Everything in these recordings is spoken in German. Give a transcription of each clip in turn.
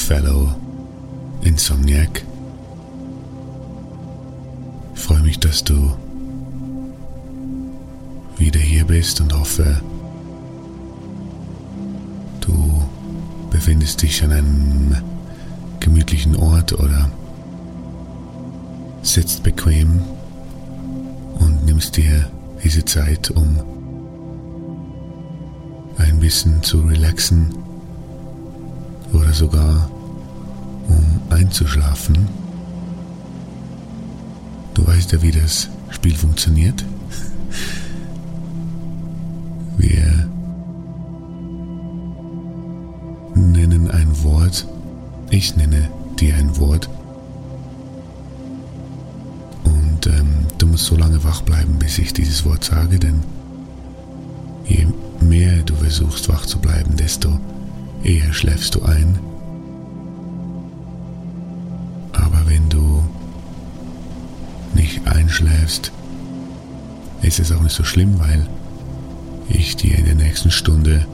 fellow Insomniac. Ich freue mich, dass du wieder hier bist und hoffe, du befindest dich an einem gemütlichen Ort oder sitzt bequem und nimmst dir diese Zeit, um ein bisschen zu relaxen oder sogar um einzuschlafen. Du weißt ja, wie das Spiel funktioniert. Wir nennen ein Wort, ich nenne dir ein Wort und ähm, du musst so lange wach bleiben, bis ich dieses Wort sage, denn je mehr du versuchst wach zu bleiben, desto eher schläfst du ein. Aber wenn du nicht einschläfst, ist es auch nicht so schlimm, weil ich dir in der nächsten Stunde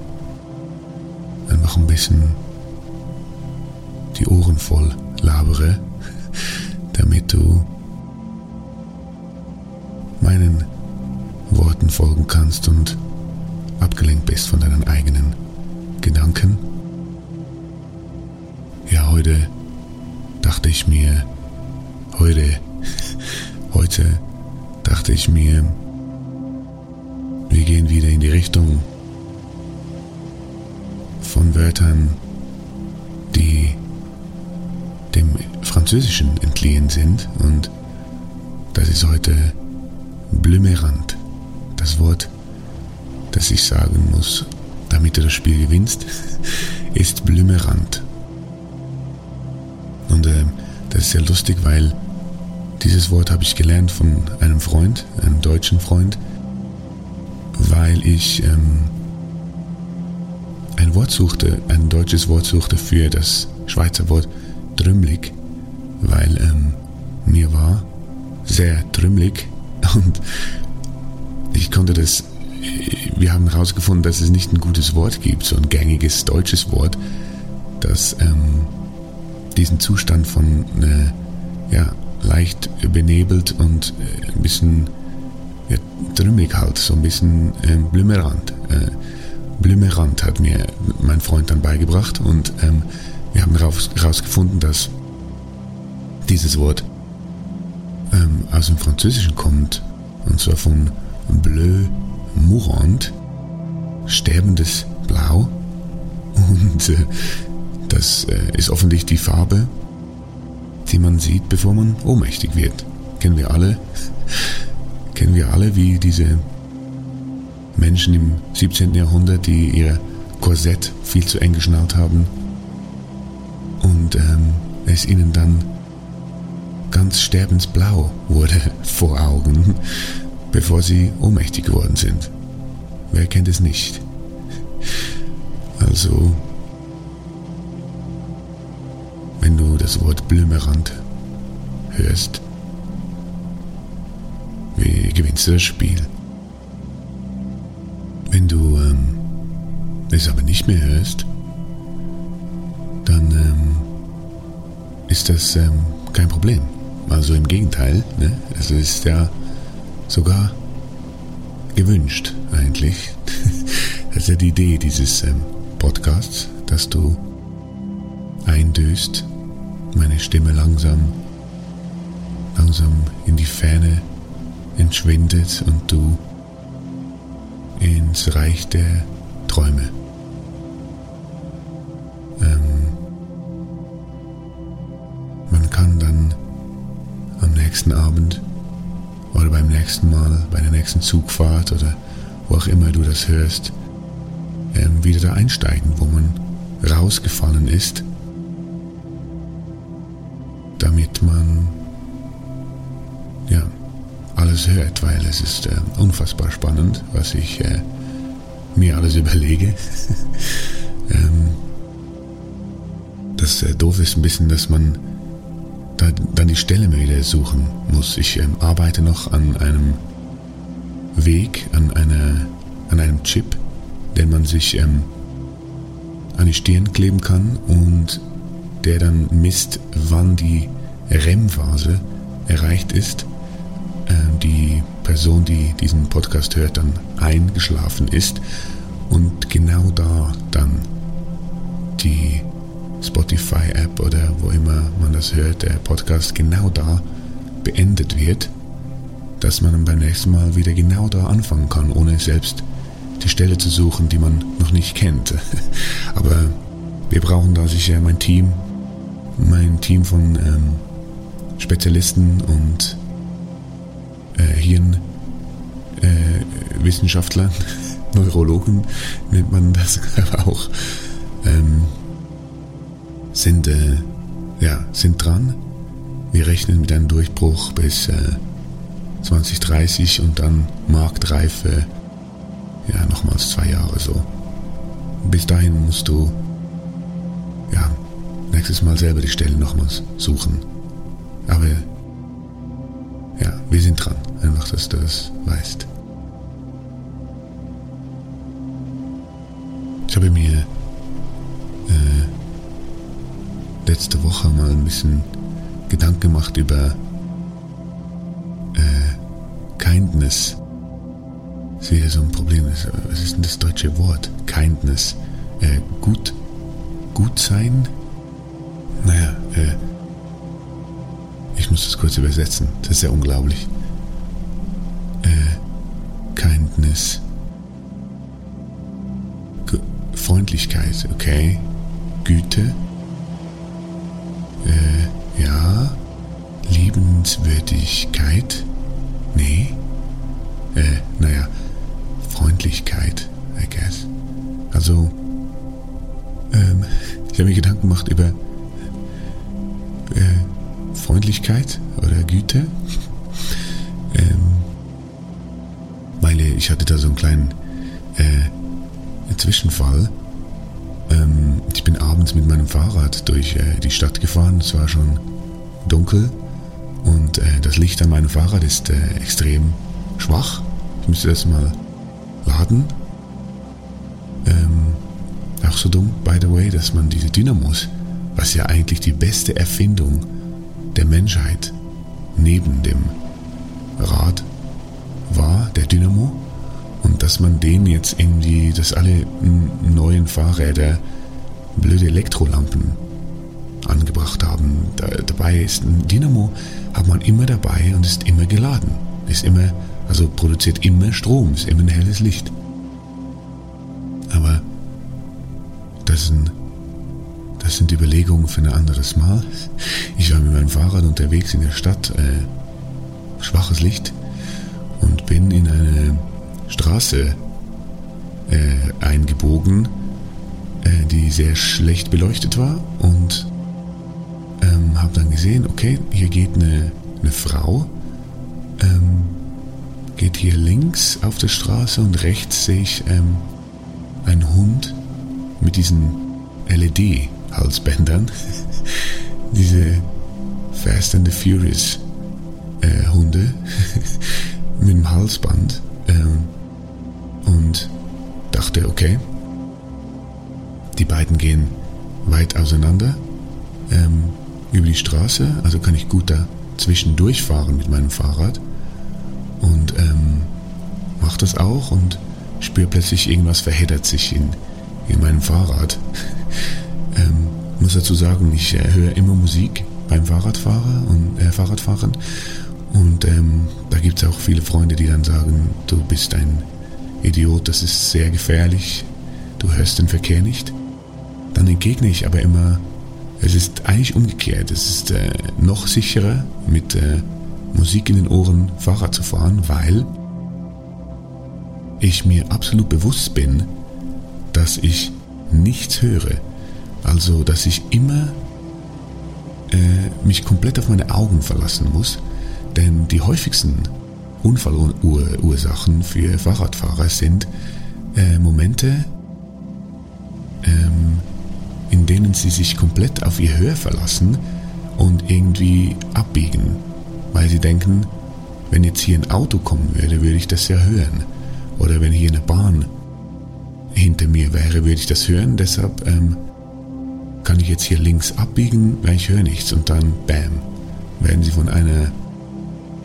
einfach ein bisschen die Ohren voll labere, damit du meinen Worten folgen kannst und abgelenkt bist von deinen eigenen Gedanken. Ja, heute dachte ich mir, heute, heute dachte ich mir, wir gehen wieder in die Richtung von Wörtern, die dem Französischen entliehen sind und das ist heute Blümerant, das Wort das ich sagen muss, damit du das Spiel gewinnst, ist Blümerand. Und äh, das ist sehr lustig, weil dieses Wort habe ich gelernt von einem Freund, einem deutschen Freund, weil ich ähm, ein Wort suchte, ein deutsches Wort suchte für das Schweizer Wort trümmelig, weil ähm, mir war sehr trümmelig. Und ich konnte das wir haben herausgefunden, dass es nicht ein gutes Wort gibt, so ein gängiges deutsches Wort, das ähm, diesen Zustand von äh, ja, leicht benebelt und äh, ein bisschen ja, trümmelig halt, so ein bisschen äh, blümerant. Äh, blümerant hat mir mein Freund dann beigebracht und ähm, wir haben herausgefunden, dass dieses Wort ähm, aus dem Französischen kommt und zwar von bleu mourant, sterbendes Blau. Und äh, das äh, ist offensichtlich die Farbe, die man sieht, bevor man ohnmächtig wird. Kennen wir alle. Kennen wir alle, wie diese Menschen im 17. Jahrhundert, die ihr Korsett viel zu eng geschnallt haben und ähm, es ihnen dann ganz sterbensblau wurde vor Augen, bevor sie ohnmächtig geworden sind. Wer kennt es nicht? Also, wenn du das Wort Blümerand hörst, wie gewinnst du das Spiel? Wenn du ähm, es aber nicht mehr hörst, dann ähm, ist das ähm, kein Problem. Also im Gegenteil, ne? es ist ja sogar gewünscht eigentlich. Das ist ja die Idee dieses ähm, Podcasts, dass du eindöst, meine Stimme langsam, langsam in die Ferne entschwindet und du ins Reich der Träume. Ähm, man kann dann am nächsten Abend oder beim nächsten Mal, bei der nächsten Zugfahrt oder wo auch immer du das hörst, ähm, wieder da einsteigen, wo man rausgefallen ist, damit man ja alles hört, weil es ist äh, unfassbar spannend, was ich äh, mir alles überlege. ähm, das äh, doof ist ein bisschen, dass man da, dann die Stelle wieder suchen muss. Ich ähm, arbeite noch an einem Weg, an, einer, an einem Chip, den man sich ähm, an die Stirn kleben kann und der dann misst, wann die REM-Phase erreicht ist. Ähm, die Person, die diesen Podcast hört, dann eingeschlafen ist und genau da dann die Spotify-App oder wo immer man das hört, der Podcast genau da beendet wird, dass man dann beim nächsten Mal wieder genau da anfangen kann, ohne selbst die Stelle zu suchen, die man noch nicht kennt. Aber wir brauchen da sicher mein Team, mein Team von ähm, Spezialisten und äh, Hirnwissenschaftlern, äh, Neurologen nennt man das auch, ähm, sind, äh, ja, sind dran. Wir rechnen mit einem Durchbruch bis äh, 2030 und dann Marktreife ja, nochmals zwei Jahre so. Bis dahin musst du, ja, nächstes Mal selber die Stelle nochmals suchen. Aber, ja, wir sind dran. Einfach, dass du das weißt. Ich habe mir äh, letzte Woche mal ein bisschen Gedanken gemacht über äh, Kindness ist wieder so ein Problem. Was ist denn das deutsche Wort? Kindness. Äh, gut, gut sein? Naja, äh, ich muss das kurz übersetzen. Das ist ja unglaublich. Äh, Kindness. G Freundlichkeit, okay. Güte. Äh, ja. Liebenswürdigkeit. Nee. Äh, naja. Freundlichkeit, I guess. Also, ähm, ich habe mir Gedanken gemacht über äh, Freundlichkeit oder Güte. ähm, weil ich hatte da so einen kleinen äh, Zwischenfall. Ähm, ich bin abends mit meinem Fahrrad durch äh, die Stadt gefahren. Es war schon dunkel und äh, das Licht an meinem Fahrrad ist äh, extrem schwach. Ich müsste das mal laden. Ähm, auch so dumm, by the way, dass man diese Dynamos, was ja eigentlich die beste Erfindung der Menschheit neben dem Rad war, der Dynamo, und dass man den jetzt irgendwie, dass alle neuen Fahrräder blöde Elektrolampen angebracht haben. Da, dabei ist ein Dynamo, hat man immer dabei und ist immer geladen. Ist immer also produziert immer Strom, ist immer ein helles Licht. Aber das sind, das sind Überlegungen für ein anderes Mal. Ich war mit meinem Fahrrad unterwegs in der Stadt, äh, schwaches Licht, und bin in eine Straße äh, eingebogen, äh, die sehr schlecht beleuchtet war und ähm, habe dann gesehen, okay, hier geht eine eine Frau, ähm, geht hier links auf der Straße und rechts sehe ich ähm, einen Hund mit diesen LED-Halsbändern. Diese Fast and the Furious äh, Hunde mit dem Halsband. Ähm, und dachte, okay, die beiden gehen weit auseinander ähm, über die Straße, also kann ich gut da zwischendurch fahren mit meinem Fahrrad und ähm, mache das auch und spüre plötzlich irgendwas verheddert sich in, in meinem Fahrrad. muss dazu sagen, ich äh, höre immer Musik beim Fahrradfahrer und äh, Fahrradfahren und ähm, da gibt es auch viele Freunde, die dann sagen, du bist ein Idiot, das ist sehr gefährlich, du hörst den Verkehr nicht. Dann entgegne ich aber immer, es ist eigentlich umgekehrt, es ist äh, noch sicherer mit äh, Musik in den Ohren Fahrrad zu fahren, weil ich mir absolut bewusst bin, dass ich nichts höre. Also, dass ich immer äh, mich komplett auf meine Augen verlassen muss, denn die häufigsten Unfallursachen für Fahrradfahrer sind äh, Momente, ähm, in denen sie sich komplett auf ihr Hör verlassen und irgendwie abbiegen weil sie denken, wenn jetzt hier ein Auto kommen würde, würde ich das ja hören. Oder wenn hier eine Bahn hinter mir wäre, würde ich das hören. Deshalb ähm, kann ich jetzt hier links abbiegen, weil ich höre nichts. Und dann, bam, werden sie von einer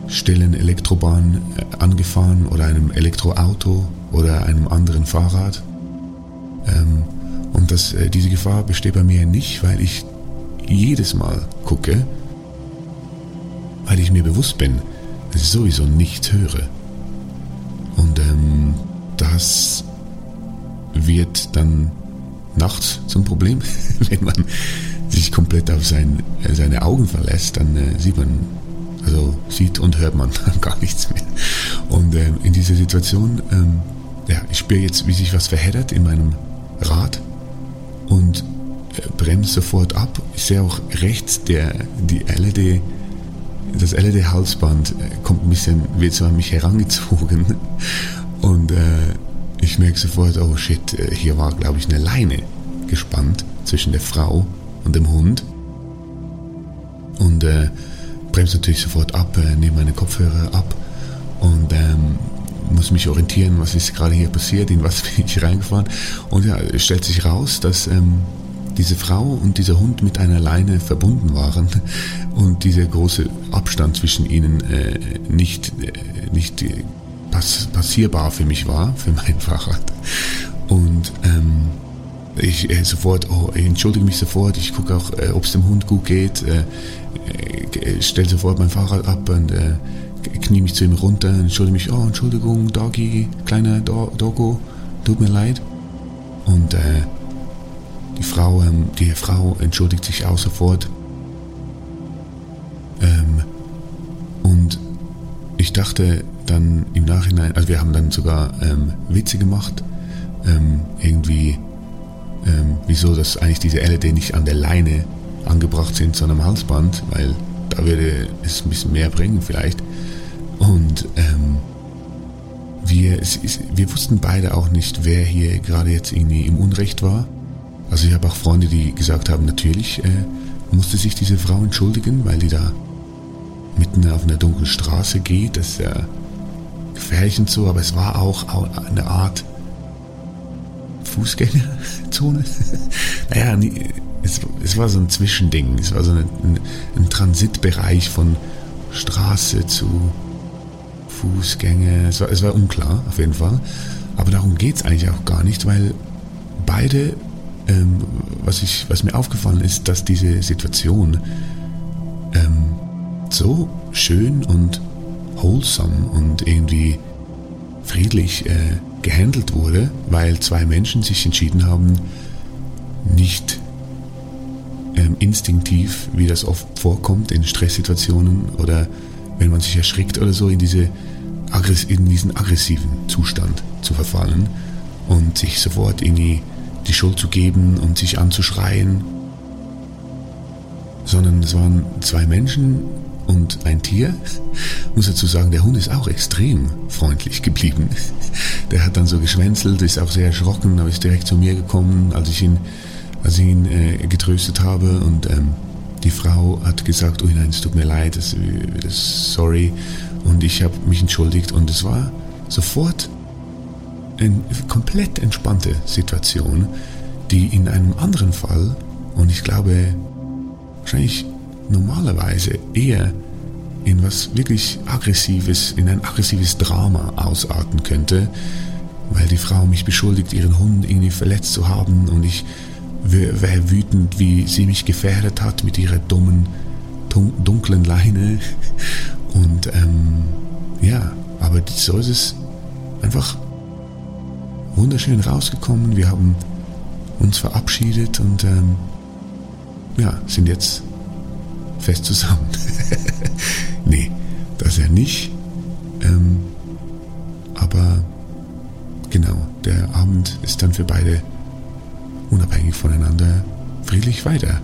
stillen Elektrobahn äh, angefahren oder einem Elektroauto oder einem anderen Fahrrad. Ähm, und das, äh, diese Gefahr besteht bei mir nicht, weil ich jedes Mal gucke, weil ich mir bewusst bin, dass ich sowieso nichts höre. Und ähm, das wird dann nachts zum Problem, wenn man sich komplett auf sein, äh, seine Augen verlässt, dann äh, sieht man, also sieht und hört man gar nichts mehr. Und ähm, in dieser Situation, ähm, ja, ich spüre jetzt, wie sich was verheddert in meinem Rad und äh, bremse sofort ab. Ich sehe auch rechts der, die LED das LED-Halsband äh, kommt ein bisschen, wird so an mich herangezogen. Und äh, ich merke sofort, oh shit, äh, hier war, glaube ich, eine Leine gespannt zwischen der Frau und dem Hund. Und äh, bremse natürlich sofort ab, äh, nehme meine Kopfhörer ab und ähm, muss mich orientieren, was ist gerade hier passiert, in was bin ich reingefahren. Und ja, es stellt sich raus, dass ähm, diese Frau und dieser Hund mit einer Leine verbunden waren und dieser große Abstand zwischen ihnen äh, nicht, äh, nicht pass passierbar für mich war, für mein Fahrrad. Und ähm, ich äh, sofort, oh, entschuldige mich sofort, ich gucke auch, äh, ob es dem Hund gut geht, äh, äh, stelle sofort mein Fahrrad ab und äh, knie mich zu ihm runter, entschuldige mich, oh, Entschuldigung, Doggy, kleiner Do Doggo, tut mir leid. Und äh, die Frau, ähm, die Frau entschuldigt sich auch sofort. Ähm, und ich dachte dann im Nachhinein, also wir haben dann sogar ähm, Witze gemacht, ähm, irgendwie, ähm, wieso dass eigentlich diese LED nicht an der Leine angebracht sind, sondern am Halsband, weil da würde es ein bisschen mehr bringen vielleicht. Und ähm, wir, es, wir wussten beide auch nicht, wer hier gerade jetzt irgendwie im Unrecht war. Also ich habe auch Freunde, die gesagt haben, natürlich äh, musste sich diese Frau entschuldigen, weil die da mitten auf einer dunklen Straße geht. Das ist ja gefährlich und so, aber es war auch eine Art Fußgängerzone. naja, es, es, war so ein Zwischending. Es war so ein, ein, ein Transitbereich von Straße zu Fußgänger. Es war, es war unklar, auf jeden Fall. Aber darum geht es eigentlich auch gar nicht, weil beide ähm, was, ich, was mir aufgefallen ist, dass diese Situation ähm, so schön und wholesome und irgendwie friedlich äh, gehandelt wurde, weil zwei Menschen sich entschieden haben, nicht ähm, instinktiv, wie das oft vorkommt in Stresssituationen oder wenn man sich erschrickt oder so, in, diese, in diesen aggressiven Zustand zu verfallen und sich sofort irgendwie die Schuld zu geben und sich anzuschreien, sondern es waren zwei Menschen, und ein Tier. Muss dazu sagen, der Hund ist auch extrem freundlich geblieben. Der hat dann so geschwänzelt, ist auch sehr erschrocken, aber ist direkt zu mir gekommen, als ich ihn, als ich ihn äh, getröstet habe. Und ähm, die Frau hat gesagt, oh nein, es tut mir leid, das, das, sorry. Und ich habe mich entschuldigt und es war sofort eine komplett entspannte Situation, die in einem anderen Fall, und ich glaube, wahrscheinlich normalerweise eher in was wirklich Aggressives, in ein aggressives Drama ausarten könnte, weil die Frau mich beschuldigt, ihren Hund irgendwie verletzt zu haben und ich wäre wütend, wie sie mich gefährdet hat mit ihrer dummen, dunklen Leine. Und ähm, ja, aber so ist es einfach wunderschön rausgekommen. Wir haben uns verabschiedet und ähm, ja, sind jetzt fest zusammen. nee, das ja nicht. Ähm, aber genau, der Abend ist dann für beide unabhängig voneinander friedlich weiter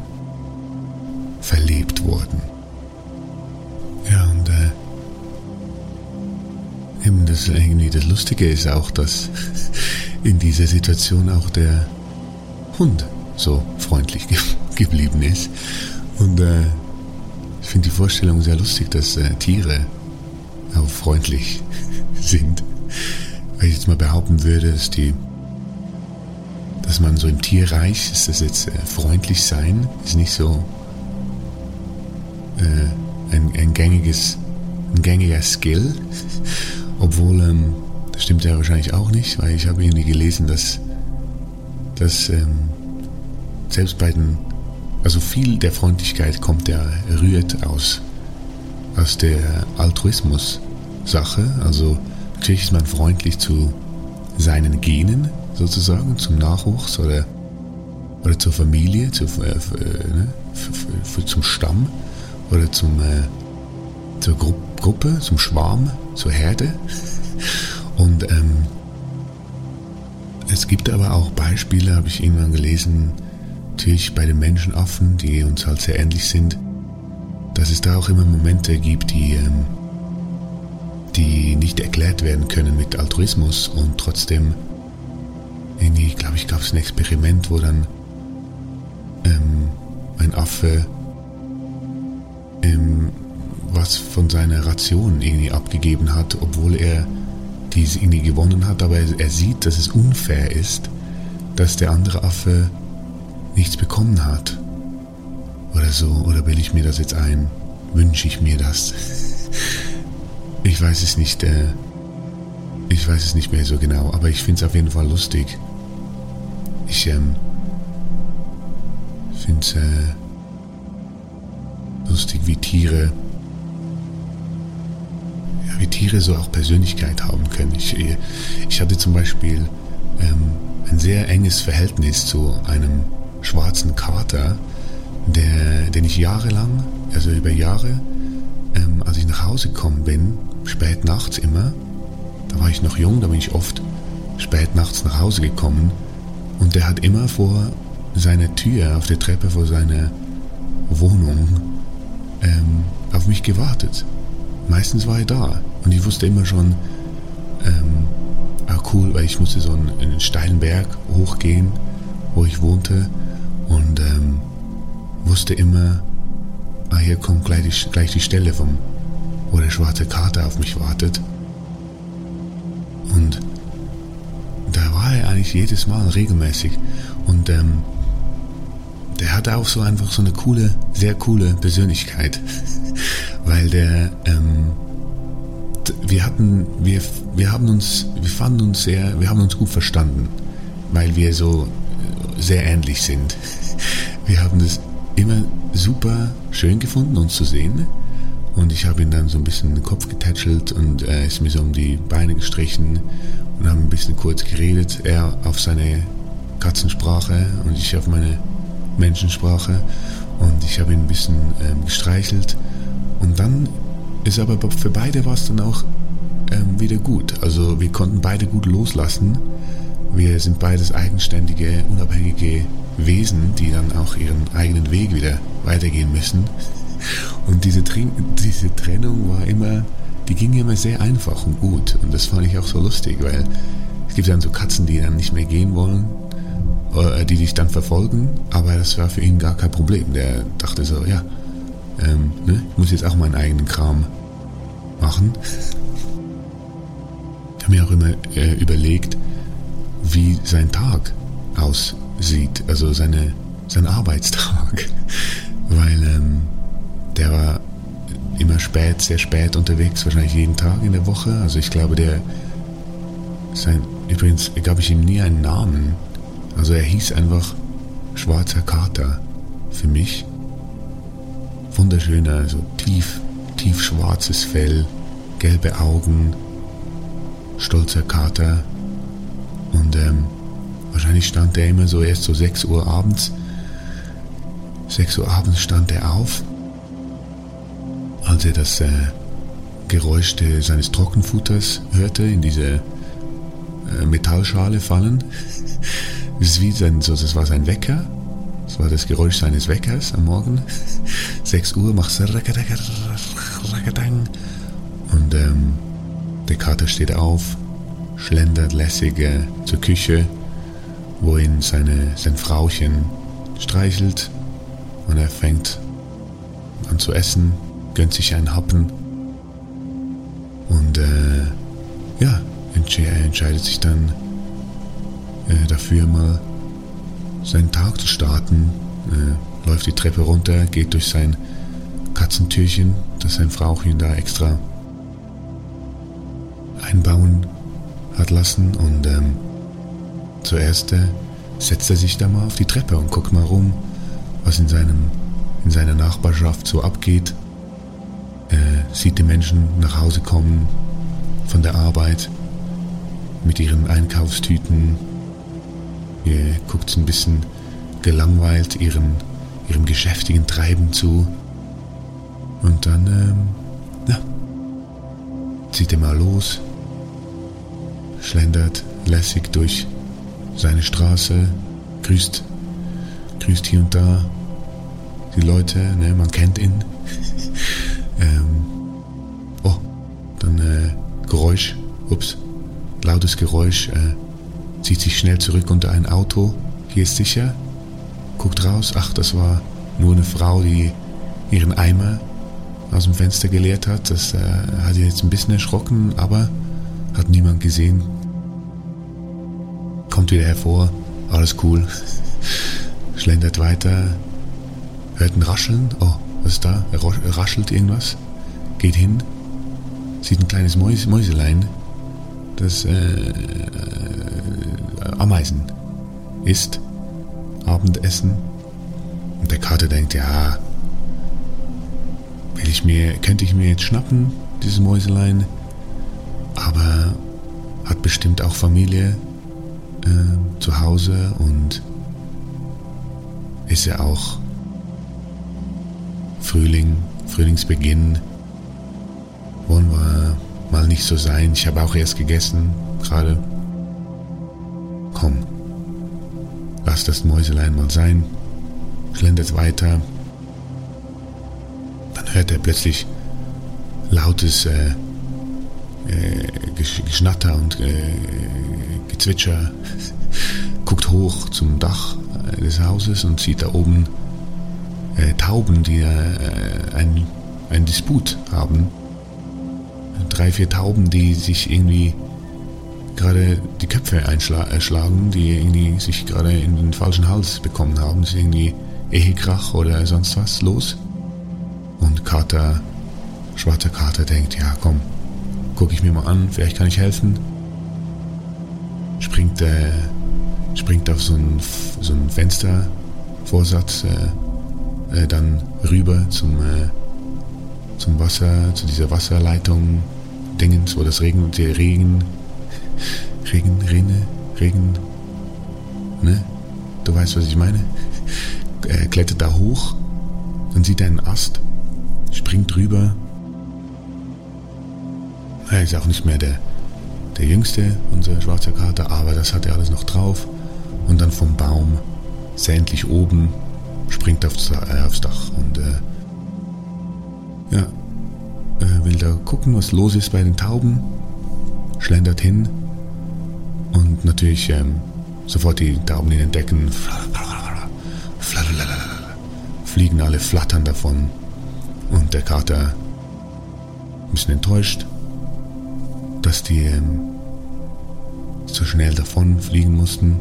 verlebt worden. Ja, und äh, eben das, irgendwie das Lustige ist auch, dass in dieser Situation auch der Hund so freundlich ge geblieben ist. Und äh, ich finde die Vorstellung sehr lustig, dass äh, Tiere auch freundlich sind. Weil ich jetzt mal behaupten würde, dass die dass man so im Tierreich, ist das jetzt äh, freundlich sein, ist nicht so äh, ein, ein, gängiges, ein gängiger Skill. Obwohl, ähm, das stimmt ja wahrscheinlich auch nicht, weil ich habe irgendwie gelesen, dass, dass ähm, selbst bei den, also viel der Freundlichkeit kommt ja, rührt aus, aus der Altruismus-Sache. Also natürlich ist man freundlich zu seinen Genen, sozusagen, zum Nachwuchs oder, oder zur Familie, zu, äh, ne, zum Stamm oder zum, äh, zur Gru Gruppe, zum Schwarm, zur Herde. Und ähm, es gibt aber auch Beispiele, habe ich irgendwann gelesen, natürlich bei den Menschenaffen, die uns halt sehr ähnlich sind, dass es da auch immer Momente gibt, die, ähm, die nicht erklärt werden können mit Altruismus und trotzdem irgendwie, glaube ich, gab es ein Experiment, wo dann ähm, ein Affe ähm, was von seiner Ration irgendwie abgegeben hat, obwohl er diese irgendwie gewonnen hat, aber er, er sieht, dass es unfair ist, dass der andere Affe nichts bekommen hat. Oder so, oder will ich mir das jetzt ein? Wünsche ich mir das? ich weiß es nicht, äh, ich weiß es nicht mehr so genau, aber ich finde es auf jeden Fall lustig, ich ähm, finde es äh, lustig, wie Tiere, ja, wie Tiere so auch Persönlichkeit haben können. Ich, äh, ich hatte zum Beispiel ähm, ein sehr enges Verhältnis zu einem schwarzen Kater, der, den ich jahrelang, also über Jahre, ähm, als ich nach Hause gekommen bin, spät nachts immer, da war ich noch jung, da bin ich oft spät nachts nach Hause gekommen und der hat immer vor seiner Tür auf der Treppe vor seiner Wohnung ähm, auf mich gewartet. Meistens war er da und ich wusste immer schon, ähm, ah cool, weil ich musste so einen, einen steilen Berg hochgehen, wo ich wohnte und ähm, wusste immer, ah hier kommt gleich die, gleich die Stelle vom, wo der schwarze Kater auf mich wartet. Und da war er eigentlich jedes Mal regelmäßig. Und ähm, der hatte auch so einfach so eine coole, sehr coole Persönlichkeit. Weil der, ähm, wir hatten, wir, wir haben uns, wir fanden uns sehr, wir haben uns gut verstanden. Weil wir so sehr ähnlich sind. Wir haben es immer super schön gefunden, uns zu sehen. Und ich habe ihn dann so ein bisschen den Kopf getätschelt und er ist mir so um die Beine gestrichen und haben ein bisschen kurz geredet. Er auf seine Katzensprache und ich auf meine Menschensprache. Und ich habe ihn ein bisschen ähm, gestreichelt. Und dann ist aber für beide war es dann auch ähm, wieder gut. Also wir konnten beide gut loslassen. Wir sind beides eigenständige, unabhängige Wesen, die dann auch ihren eigenen Weg wieder weitergehen müssen. Und diese, diese Trennung war immer, die ging immer sehr einfach und gut. Und das fand ich auch so lustig, weil es gibt dann so Katzen, die dann nicht mehr gehen wollen, äh, die dich dann verfolgen, aber das war für ihn gar kein Problem. Der dachte so, ja, ähm, ne, ich muss jetzt auch meinen eigenen Kram machen. Ich habe mir auch immer äh, überlegt, wie sein Tag aussieht, also seine, sein Arbeitstag, weil ähm, der war immer spät, sehr spät unterwegs, wahrscheinlich jeden Tag in der Woche. Also ich glaube, der sein, übrigens gab ich ihm nie einen Namen. Also er hieß einfach Schwarzer Kater für mich. Wunderschöner, so tief, tief schwarzes Fell, gelbe Augen, stolzer Kater. Und ähm, wahrscheinlich stand er immer so erst so 6 Uhr abends. 6 Uhr abends stand er auf als er das äh, Geräusch seines Trockenfutters hörte, in diese äh, Metallschale fallen. Das, ist wie sein, so, das war sein Wecker. Das war das Geräusch seines Weckers am Morgen. 6 Uhr macht es und ähm, der Kater steht auf, schlendert lässig äh, zur Küche, wohin seine, sein Frauchen streichelt und er fängt an zu essen, gönnt sich einen Happen und äh, ja, er entscheidet sich dann äh, dafür mal seinen Tag zu starten, äh, läuft die Treppe runter, geht durch sein Katzentürchen, das sein Frauchen da extra einbauen hat lassen und ähm, zuerst äh, setzt er sich da mal auf die Treppe und guckt mal rum, was in, seinem, in seiner Nachbarschaft so abgeht äh, sieht die Menschen nach Hause kommen von der Arbeit mit ihren Einkaufstüten. Er guckt ein bisschen gelangweilt ihrem, ihrem geschäftigen Treiben zu. Und dann, ähm, ja, zieht er mal los, schlendert lässig durch seine Straße, grüßt, grüßt hier und da die Leute, ne, man kennt ihn. Ähm, oh, dann äh, Geräusch, ups, lautes Geräusch, äh, zieht sich schnell zurück unter ein Auto, hier ist sicher, guckt raus, ach, das war nur eine Frau, die ihren Eimer aus dem Fenster geleert hat. Das äh, hat sie jetzt ein bisschen erschrocken, aber hat niemand gesehen. Kommt wieder hervor, alles cool. Schlendert weiter, hört ein Rascheln. Oh, was ist da? Raschelt irgendwas. Geht hin, sieht ein kleines Mäus Mäuselein, das äh, äh, Ameisen isst, Abendessen. Und der Kater denkt, ja, will ich mir, könnte ich mir jetzt schnappen, dieses Mäuselein, aber hat bestimmt auch Familie äh, zu Hause und ist ja auch Frühling, Frühlingsbeginn, wollen wir mal nicht so sein. Ich habe auch erst gegessen, gerade. Komm, lass das Mäuselein mal sein, schlendert weiter. Dann hört er plötzlich lautes äh, äh, Geschnatter und äh, Gezwitscher, guckt hoch zum Dach äh, des Hauses und sieht da oben äh, Tauben, die äh, ein, ein Disput haben. Drei, vier Tauben, die sich irgendwie gerade die Köpfe einschlagen, die irgendwie sich gerade in den falschen Hals bekommen haben. Es ist irgendwie Ehekrach oder sonst was los. Und Kater, schwarzer Kater denkt, ja komm, gucke ich mir mal an, vielleicht kann ich helfen. Springt, äh, springt auf so ein, so ein Fenstervorsatz, äh, äh, dann rüber zum, äh, zum Wasser, zu dieser Wasserleitung Dingens, wo das Regen, der Regen, Regen, Rinne, Regen, ne? Du weißt, was ich meine? Er klettert da hoch, dann sieht er einen Ast, springt rüber. Er ist auch nicht mehr der, der jüngste, unser schwarzer Kater, aber das hat er alles noch drauf. Und dann vom Baum, sämtlich oben, springt aufs, äh, aufs Dach und äh, ja, äh, will da gucken, was los ist bei den Tauben, schlendert hin und natürlich ähm, sofort die Tauben in den Decken fliegen alle flattern davon und der Kater ein bisschen enttäuscht, dass die ähm, so schnell davon fliegen mussten.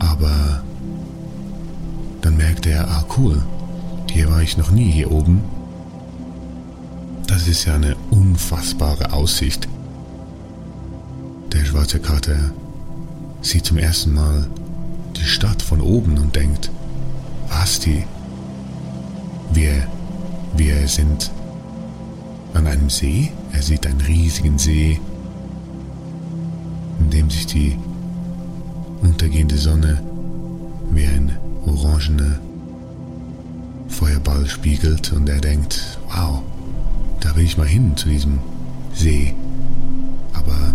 Aber dann merkte er, ah cool, hier war ich noch nie hier oben. Das ist ja eine unfassbare Aussicht. Der schwarze Kater sieht zum ersten Mal die Stadt von oben und denkt, was die? Wir, wir sind an einem See. Er sieht einen riesigen See, in dem sich die untergehende Sonne wie ein orangener Feuerball spiegelt und er denkt, wow, da will ich mal hin zu diesem See. Aber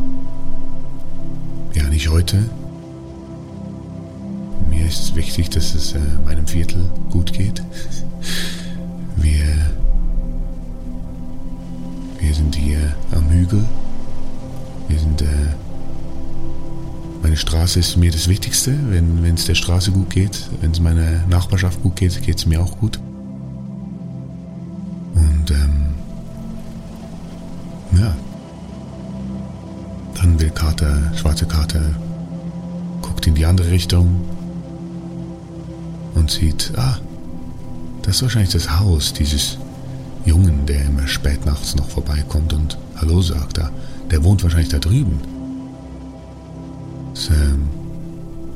ja, nicht heute. Mir ist wichtig, dass es äh, meinem Viertel gut geht. Wir sind hier am Hügel. Wir sind, äh, meine Straße ist mir das Wichtigste. Wenn es der Straße gut geht, wenn es meiner Nachbarschaft gut geht, geht es mir auch gut. Und ähm, ja, dann will Kater, schwarze Kater, guckt in die andere Richtung und sieht, ah, das ist wahrscheinlich das Haus dieses Jungen, der immer spät nachts noch vorbeikommt und Hallo sagt. Da, der wohnt wahrscheinlich da drüben. Ähm,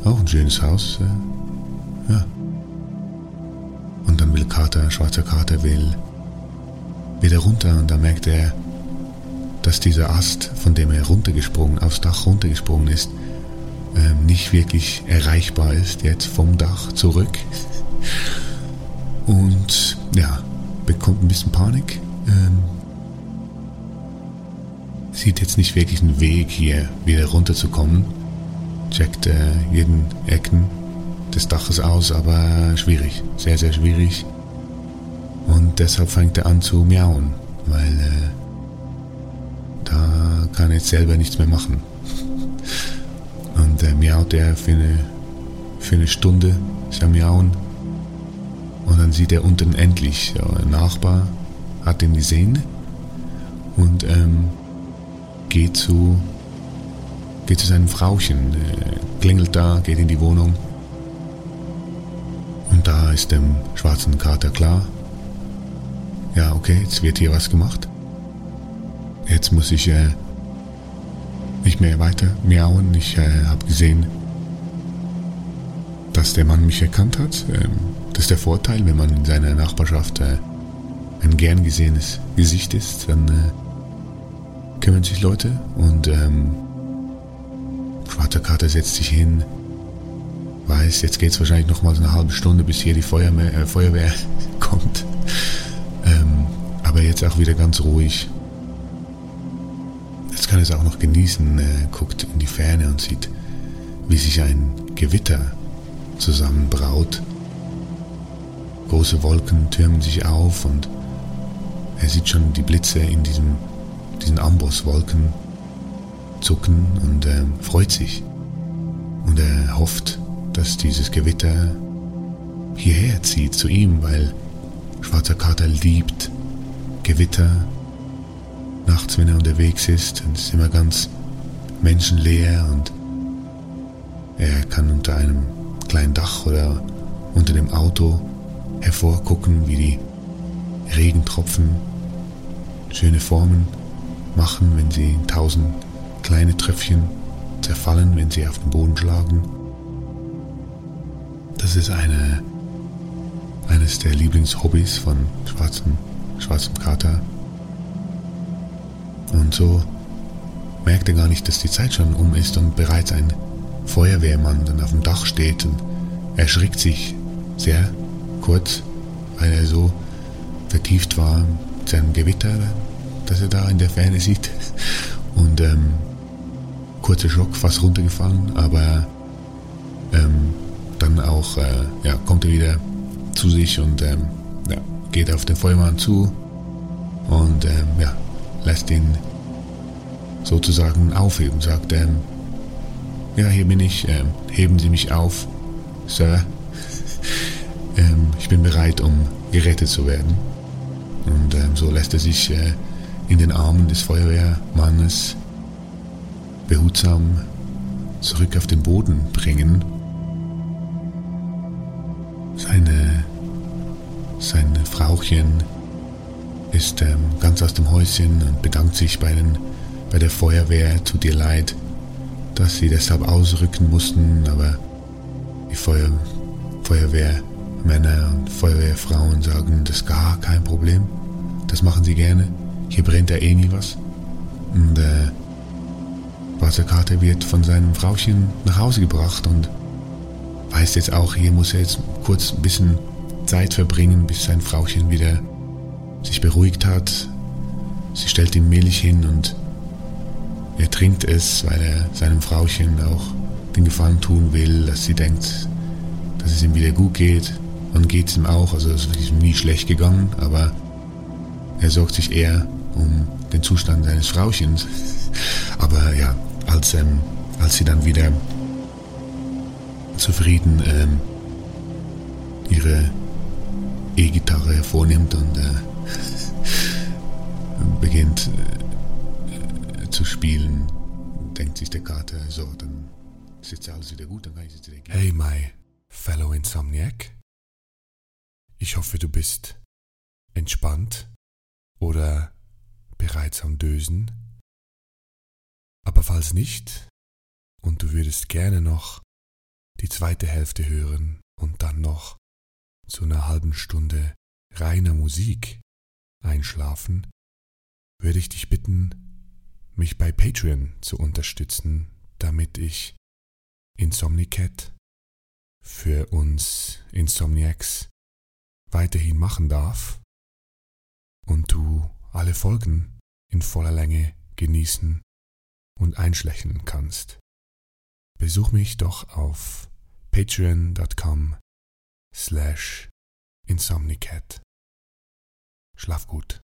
auch ein schönes Haus. Äh, ja. Und dann will Kater, schwarzer Kater will wieder runter und da merkt er, dass dieser Ast, von dem er runtergesprungen, aufs Dach runtergesprungen ist, ähm, nicht wirklich erreichbar ist, jetzt vom Dach zurück. Und ja, bekommt ein bisschen Panik. Ähm, sieht jetzt nicht wirklich einen Weg hier wieder runterzukommen. Checkt äh, jeden Ecken des Daches aus, aber schwierig, sehr, sehr schwierig. Und deshalb fängt er an zu miauen, weil äh, da kann er jetzt selber nichts mehr machen. Und äh, miaut er für eine, für eine Stunde, ist er miauen. Und dann sieht er unten endlich, ja, ein Nachbar hat ihn gesehen und ähm, geht zu, geht zu seinem Frauchen, äh, klingelt da, geht in die Wohnung. Und da ist dem schwarzen Kater klar, ja, okay, jetzt wird hier was gemacht. Jetzt muss ich äh, nicht mehr weiter miauen. Ich äh, habe gesehen, dass der Mann mich erkannt hat. Ähm, das ist der Vorteil, wenn man in seiner Nachbarschaft äh, ein gern gesehenes Gesicht ist, dann äh, kümmern sich Leute und ähm, Schwarzer Kater setzt sich hin, weiß, jetzt geht es wahrscheinlich noch mal so eine halbe Stunde, bis hier die Feuerwehr, äh, Feuerwehr kommt. Ähm, aber jetzt auch wieder ganz ruhig Jetzt kann es auch noch genießen, er guckt in die Ferne und sieht, wie sich ein Gewitter zusammenbraut. Große Wolken türmen sich auf und er sieht schon die Blitze in diesem, diesen Ambosswolken zucken und äh, freut sich. Und er hofft, dass dieses Gewitter hierher zieht zu ihm, weil Schwarzer Kater liebt Gewitter nachts, wenn er unterwegs ist, und es ist immer ganz menschenleer und er kann unter einem kleinen Dach oder unter dem Auto hervorgucken, wie die Regentropfen schöne Formen machen, wenn sie in tausend kleine Tröpfchen zerfallen, wenn sie auf den Boden schlagen. Das ist eine, eines der Lieblingshobbys von schwarzem, schwarzem Kater. Und so merkt er gar nicht, dass die Zeit schon um ist und bereits ein Feuerwehrmann dann auf dem Dach steht und erschrickt sich sehr kurz, weil er so vertieft war mit seinem Gewitter, das er da in der Ferne sieht. Und ähm, kurzer Schock, fast runtergefallen, aber ähm, dann auch äh, ja, kommt er wieder zu sich und ähm, ja, geht auf den Feuermann zu, und ähm, ja, lässt ihn sozusagen aufheben, sagt, ähm, ja, hier bin ich, ähm, heben Sie mich auf, Sir. Ich bin bereit, um gerettet zu werden. Und ähm, so lässt er sich äh, in den Armen des Feuerwehrmannes behutsam zurück auf den Boden bringen. Seine, seine Frauchen ist ähm, ganz aus dem Häuschen und bedankt sich bei, den, bei der Feuerwehr. Tut ihr leid, dass sie deshalb ausrücken mussten, aber die Feuer, Feuerwehrmänner und Feuerwehrfrauen sagen, das ist gar kein Problem. Das machen sie gerne. Hier brennt ja eh nie was. Und äh, Carter wird von seinem Frauchen nach Hause gebracht und weiß jetzt auch, hier muss er jetzt kurz ein bisschen Zeit verbringen, bis sein Frauchen wieder sich beruhigt hat. Sie stellt ihm Milch hin und er trinkt es, weil er seinem Frauchen auch den Gefallen tun will, dass sie denkt, dass es ihm wieder gut geht. Und geht es ihm auch, also es ist ihm nie schlecht gegangen, aber er sorgt sich eher um den Zustand seines Frauchens. Aber ja, als, ähm, als sie dann wieder zufrieden ähm, ihre E-Gitarre hervornimmt und äh, beginnt äh, zu spielen, denkt sich der Kater, so, dann ist jetzt alles wieder gut, dann kann ich jetzt wieder gehen. Hey, my fellow Insomniac. Ich hoffe, du bist entspannt oder bereits am Dösen. Aber falls nicht und du würdest gerne noch die zweite Hälfte hören und dann noch zu einer halben Stunde reiner Musik einschlafen, würde ich dich bitten, mich bei Patreon zu unterstützen, damit ich Insomnicat für uns Insomniacs weiterhin machen darf und du alle Folgen in voller Länge genießen und einschlächeln kannst. Besuch mich doch auf patreon.com slash insomnicat. Schlaf gut.